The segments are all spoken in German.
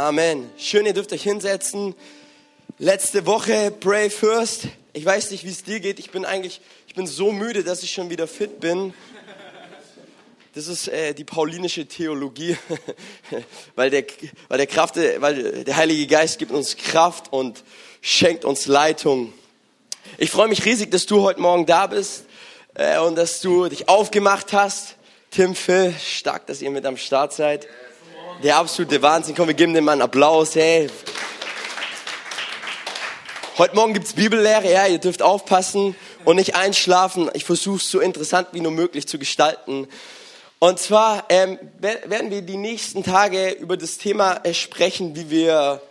Amen. Schön, ihr dürft euch hinsetzen. Letzte Woche Pray First. Ich weiß nicht, wie es dir geht. Ich bin eigentlich, ich bin so müde, dass ich schon wieder fit bin. Das ist äh, die paulinische Theologie, weil der, weil der Kraft, weil der Heilige Geist gibt uns Kraft und schenkt uns Leitung. Ich freue mich riesig, dass du heute Morgen da bist äh, und dass du dich aufgemacht hast. Tim, Phil, stark, dass ihr mit am Start seid. Der absolute Wahnsinn. Komm, wir geben dem mal einen Applaus. Hey. Heute Morgen gibt's Bibellehre. Ja, ihr dürft aufpassen und nicht einschlafen. Ich versuche es so interessant wie nur möglich zu gestalten. Und zwar ähm, werden wir die nächsten Tage über das Thema äh, sprechen, wie wir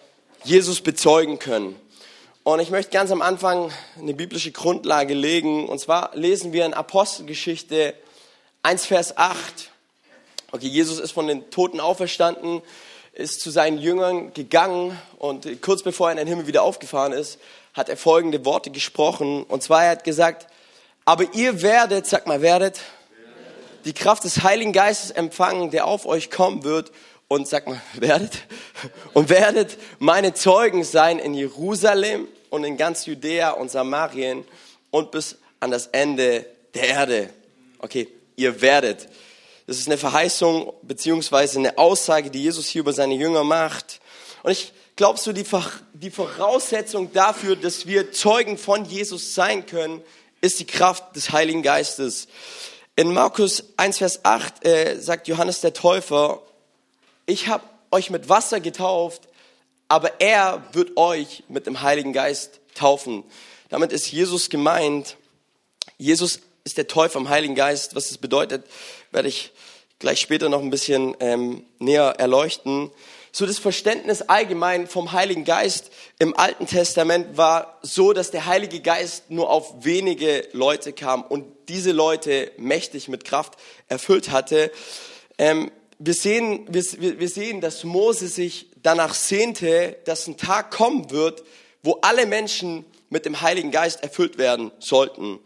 Jesus bezeugen können. Und ich möchte ganz am Anfang eine biblische Grundlage legen. Und zwar lesen wir in Apostelgeschichte 1, Vers 8. Okay, Jesus ist von den Toten auferstanden, ist zu seinen Jüngern gegangen und kurz bevor er in den Himmel wieder aufgefahren ist, hat er folgende Worte gesprochen. Und zwar, er hat gesagt, aber ihr werdet, sag mal, werdet, die Kraft des Heiligen Geistes empfangen, der auf euch kommen wird. Und sag mal, werdet, und werdet meine Zeugen sein in Jerusalem und in ganz Judäa und Samarien und bis an das Ende der Erde. Okay, ihr werdet. Das ist eine Verheißung beziehungsweise eine Aussage, die Jesus hier über seine Jünger macht. Und ich glaube, so die, die Voraussetzung dafür, dass wir Zeugen von Jesus sein können, ist die Kraft des Heiligen Geistes. In Markus 1, Vers 8 äh, sagt Johannes der Täufer, ich habe euch mit Wasser getauft, aber er wird euch mit dem Heiligen Geist taufen. Damit ist Jesus gemeint. Jesus ist der Täufer im Heiligen Geist. Was das bedeutet, werde ich gleich später noch ein bisschen ähm, näher erleuchten. So das Verständnis allgemein vom Heiligen Geist im Alten Testament war so, dass der Heilige Geist nur auf wenige Leute kam und diese Leute mächtig mit Kraft erfüllt hatte. Ähm, wir, sehen, wir, wir sehen, dass Mose sich danach sehnte, dass ein Tag kommen wird, wo alle Menschen mit dem Heiligen Geist erfüllt werden sollten.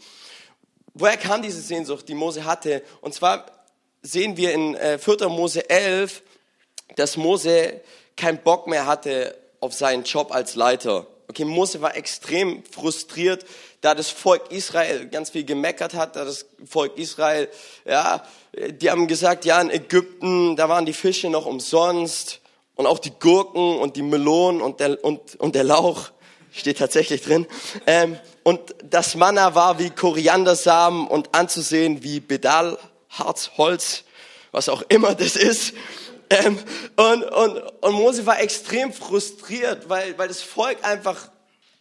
Woher kam diese Sehnsucht, die Mose hatte? Und zwar sehen wir in äh, 4. Mose 11, dass Mose keinen Bock mehr hatte auf seinen Job als Leiter. Okay, Mose war extrem frustriert, da das Volk Israel ganz viel gemeckert hat, da das Volk Israel, ja, die haben gesagt, ja, in Ägypten, da waren die Fische noch umsonst und auch die Gurken und die Melonen und der, und, und der Lauch steht tatsächlich drin. Ähm, und das Manna war wie Koriandersamen und anzusehen wie Bedal, Harz, Holz, was auch immer das ist. Ähm, und, und, und Mose war extrem frustriert, weil, weil das Volk einfach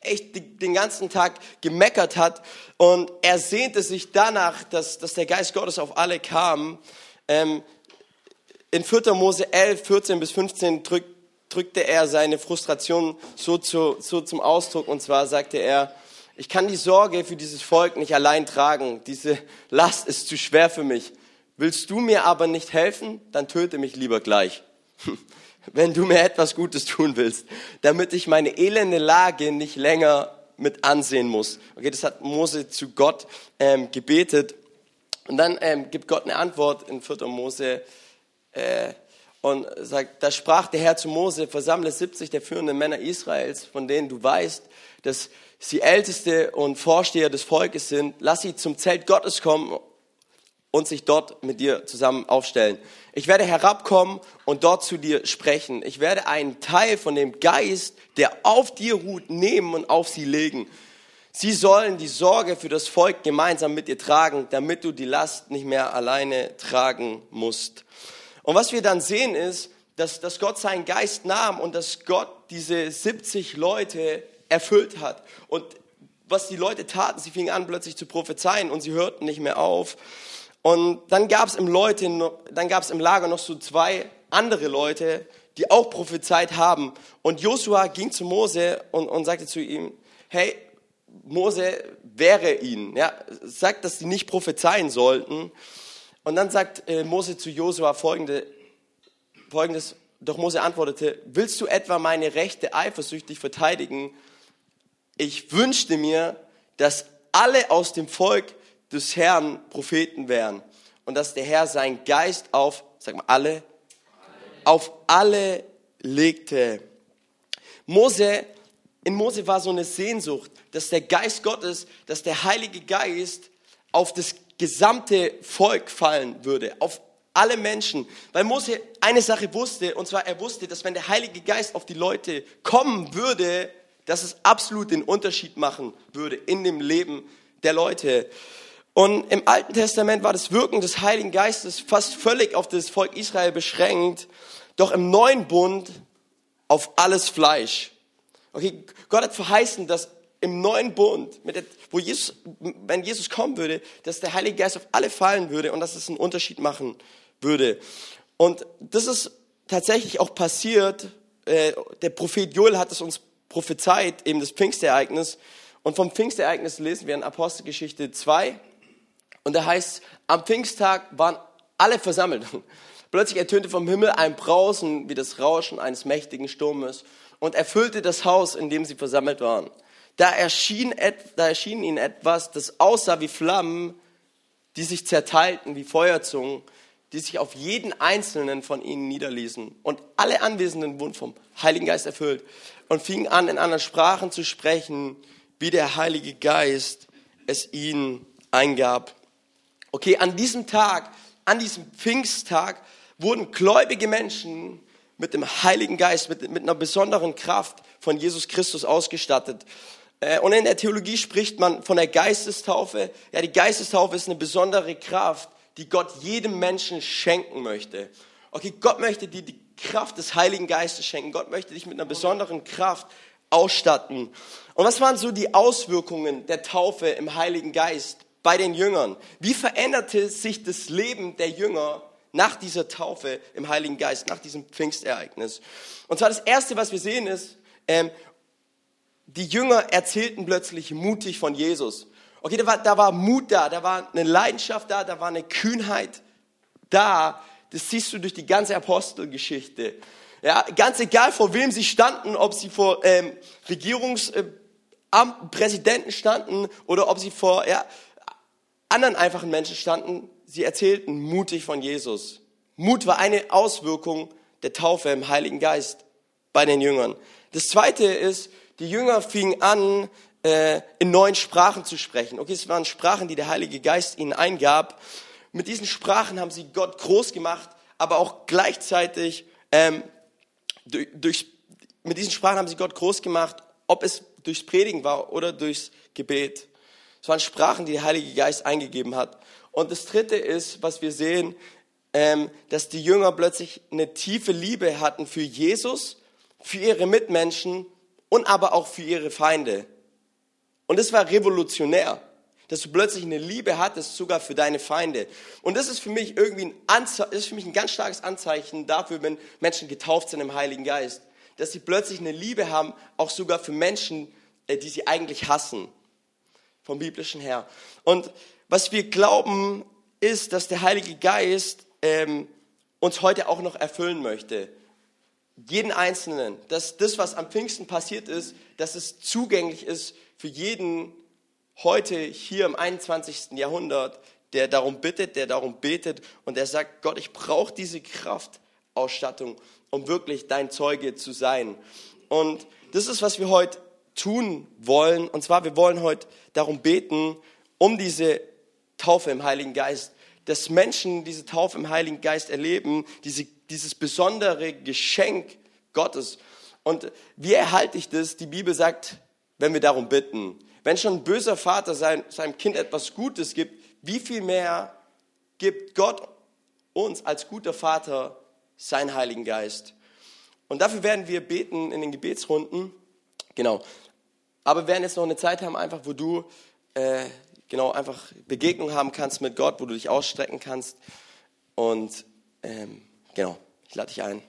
echt den ganzen Tag gemeckert hat und er sehnte sich danach, dass, dass der Geist Gottes auf alle kam. Ähm, in 4. Mose 11, 14 bis 15 drückt, drückte er seine Frustration so, zu, so zum Ausdruck und zwar sagte er, ich kann die Sorge für dieses Volk nicht allein tragen, diese Last ist zu schwer für mich. Willst du mir aber nicht helfen, dann töte mich lieber gleich. Wenn du mir etwas Gutes tun willst, damit ich meine elende Lage nicht länger mit ansehen muss. Okay, das hat Mose zu Gott ähm, gebetet. Und dann ähm, gibt Gott eine Antwort in 4. Mose äh, und sagt, da sprach der Herr zu Mose, versammle 70 der führenden Männer Israels, von denen du weißt, dass sie Älteste und Vorsteher des Volkes sind. Lass sie zum Zelt Gottes kommen und sich dort mit dir zusammen aufstellen. Ich werde herabkommen und dort zu dir sprechen. Ich werde einen Teil von dem Geist, der auf dir ruht, nehmen und auf sie legen. Sie sollen die Sorge für das Volk gemeinsam mit dir tragen, damit du die Last nicht mehr alleine tragen musst. Und was wir dann sehen ist, dass, dass Gott seinen Geist nahm und dass Gott diese 70 Leute erfüllt hat. Und was die Leute taten, sie fingen an plötzlich zu prophezeien und sie hörten nicht mehr auf. Und dann gab es im im Lager noch so zwei andere Leute, die auch prophezeit haben. Und Josua ging zu Mose und, und sagte zu ihm, hey, Mose wäre ihn. Ja, sagt, dass sie nicht prophezeien sollten. Und dann sagt äh, Mose zu Josua folgende, folgendes, doch Mose antwortete, willst du etwa meine Rechte eifersüchtig verteidigen? Ich wünschte mir, dass alle aus dem Volk des Herrn Propheten wären und dass der Herr seinen Geist auf, sag mal, alle, auf alle legte. Mose, in Mose war so eine Sehnsucht, dass der Geist Gottes, dass der Heilige Geist auf das gesamte Volk fallen würde, auf alle Menschen. Weil Mose eine Sache wusste, und zwar er wusste, dass wenn der Heilige Geist auf die Leute kommen würde, dass es absolut den Unterschied machen würde in dem Leben der Leute. Und im Alten Testament war das Wirken des Heiligen Geistes fast völlig auf das Volk Israel beschränkt, doch im neuen Bund auf alles Fleisch. Okay, Gott hat verheißen, dass im neuen Bund, mit der, wo Jesus, wenn Jesus kommen würde, dass der Heilige Geist auf alle fallen würde und dass es einen Unterschied machen würde. Und das ist tatsächlich auch passiert. Äh, der Prophet Joel hat es uns prophezeit, eben das Pfingstereignis. Und vom Pfingstereignis lesen wir in Apostelgeschichte 2. Und da heißt, am Pfingsttag waren alle versammelt. Plötzlich ertönte vom Himmel ein Brausen wie das Rauschen eines mächtigen Sturmes und erfüllte das Haus, in dem sie versammelt waren. Da erschien, da erschien ihnen etwas, das aussah wie Flammen, die sich zerteilten wie Feuerzungen, die sich auf jeden einzelnen von ihnen niederließen. Und alle Anwesenden wurden vom Heiligen Geist erfüllt und fingen an, in anderen Sprachen zu sprechen, wie der Heilige Geist es ihnen eingab. Okay, an diesem Tag, an diesem Pfingsttag, wurden gläubige Menschen mit dem Heiligen Geist, mit, mit einer besonderen Kraft von Jesus Christus ausgestattet. Äh, und in der Theologie spricht man von der Geistestaufe. Ja, die Geistestaufe ist eine besondere Kraft, die Gott jedem Menschen schenken möchte. Okay, Gott möchte dir die Kraft des Heiligen Geistes schenken. Gott möchte dich mit einer besonderen Kraft ausstatten. Und was waren so die Auswirkungen der Taufe im Heiligen Geist bei den Jüngern? Wie veränderte sich das Leben der Jünger nach dieser Taufe im Heiligen Geist, nach diesem Pfingstereignis? Und zwar das Erste, was wir sehen, ist, ähm, die Jünger erzählten plötzlich mutig von Jesus. Okay, da war, da war Mut da, da war eine Leidenschaft da, da war eine Kühnheit da. Das siehst du durch die ganze Apostelgeschichte. Ja, ganz egal, vor wem sie standen, ob sie vor ähm, Regierungspräsidenten äh, standen oder ob sie vor ja, anderen einfachen Menschen standen, sie erzählten mutig von Jesus. Mut war eine Auswirkung der Taufe im Heiligen Geist bei den Jüngern. Das zweite ist, die Jünger fingen an, äh, in neuen Sprachen zu sprechen. Okay, es waren Sprachen, die der Heilige Geist ihnen eingab. Mit diesen Sprachen haben sie Gott groß gemacht, aber auch gleichzeitig ähm, durch, durch, mit diesen Sprachen haben sie Gott groß gemacht, ob es durchs Predigen war oder durchs Gebet. Es waren Sprachen, die der Heilige Geist eingegeben hat. Und das Dritte ist, was wir sehen, ähm, dass die Jünger plötzlich eine tiefe Liebe hatten für Jesus, für ihre Mitmenschen und aber auch für ihre Feinde. Und das war revolutionär, dass du plötzlich eine Liebe hattest, sogar für deine Feinde. Und das ist für mich irgendwie ein, Anze ist für mich ein ganz starkes Anzeichen dafür, wenn Menschen getauft sind im Heiligen Geist, dass sie plötzlich eine Liebe haben, auch sogar für Menschen, äh, die sie eigentlich hassen vom biblischen her. Und was wir glauben, ist, dass der Heilige Geist ähm, uns heute auch noch erfüllen möchte. Jeden Einzelnen, dass das, was am Pfingsten passiert ist, dass es zugänglich ist für jeden heute hier im 21. Jahrhundert, der darum bittet, der darum betet und der sagt, Gott, ich brauche diese Kraftausstattung, um wirklich dein Zeuge zu sein. Und das ist, was wir heute tun wollen. Und zwar, wir wollen heute darum beten, um diese Taufe im Heiligen Geist, dass Menschen diese Taufe im Heiligen Geist erleben, diese, dieses besondere Geschenk Gottes. Und wie erhalte ich das? Die Bibel sagt, wenn wir darum bitten. Wenn schon ein böser Vater sein, seinem Kind etwas Gutes gibt, wie viel mehr gibt Gott uns als guter Vater seinen Heiligen Geist? Und dafür werden wir beten in den Gebetsrunden. Genau. Aber wir werden jetzt noch eine Zeit haben, einfach, wo du äh, genau einfach Begegnung haben kannst mit Gott, wo du dich ausstrecken kannst. Und ähm, genau, ich lade dich ein.